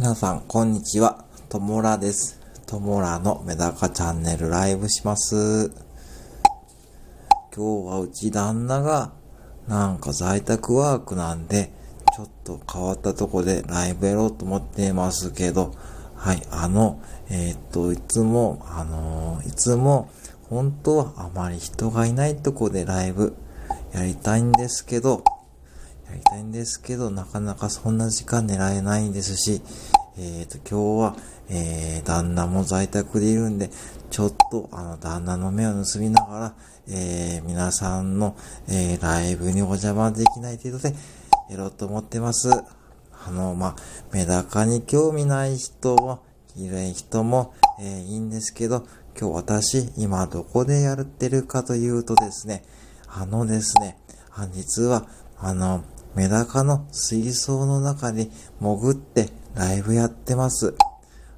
皆さん、こんにちは。ともらです。ともらのメダカチャンネルライブします。今日はうち旦那が、なんか在宅ワークなんで、ちょっと変わったとこでライブやろうと思ってますけど、はい、あの、えーっと、いつも、あのーいつも、本当はあまり人がいないとこでライブやりたいんですけど、やりたいんですけど、なかなかそんな時間狙えないんですし、えっ、と、今日は、えー、旦那も在宅でいるんで、ちょっと、あの、旦那の目を盗みながら、えー、皆さんの、えー、ライブにお邪魔できない程度で、やろうと思ってます。あの、まあ、メダカに興味ない人は、いる人も、えー、いいんですけど、今日私、今どこでやってるかというとですね、あのですね、あ実は、あの、メダカの水槽の中に潜ってライブやってます。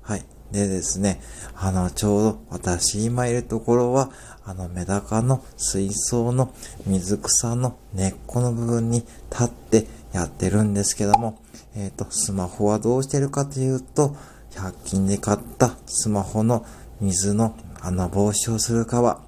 はい。でですね、あの、ちょうど私今いるところは、あの、メダカの水槽の水草の根っこの部分に立ってやってるんですけども、えっ、と、スマホはどうしてるかというと、100均で買ったスマホの水のあの防止をする革。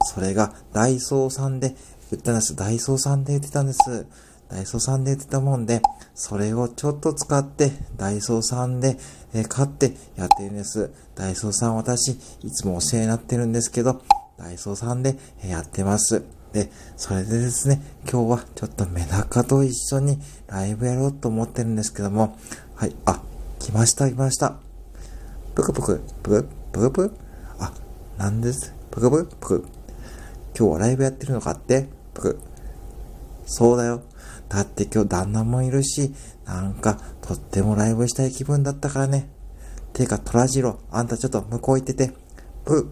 それがダイソーさんで売ってたんです。ダイソーさんで売ってたんです。ダイソーさんで売ってたもんで、それをちょっと使って、ダイソーさんで、えー買ってやってるんです。ダイソーさん私、いつもお世話になってるんですけど、ダイソーさんでえやってます。で、それでですね、今日はちょっとメダカと一緒にライブやろうと思ってるんですけども、はい、あ、来ました来ました。ぷくぷく、ぷく、ぷくぷく？あ、なんです。ぷくぷく、ぷく。今日はライブやってるのかって？ぷく。そうだよ。だって今日旦那もいるし、なんか、とってもライブしたい気分だったからね。てか、トラジロ、あんたちょっと向こう行ってて。う。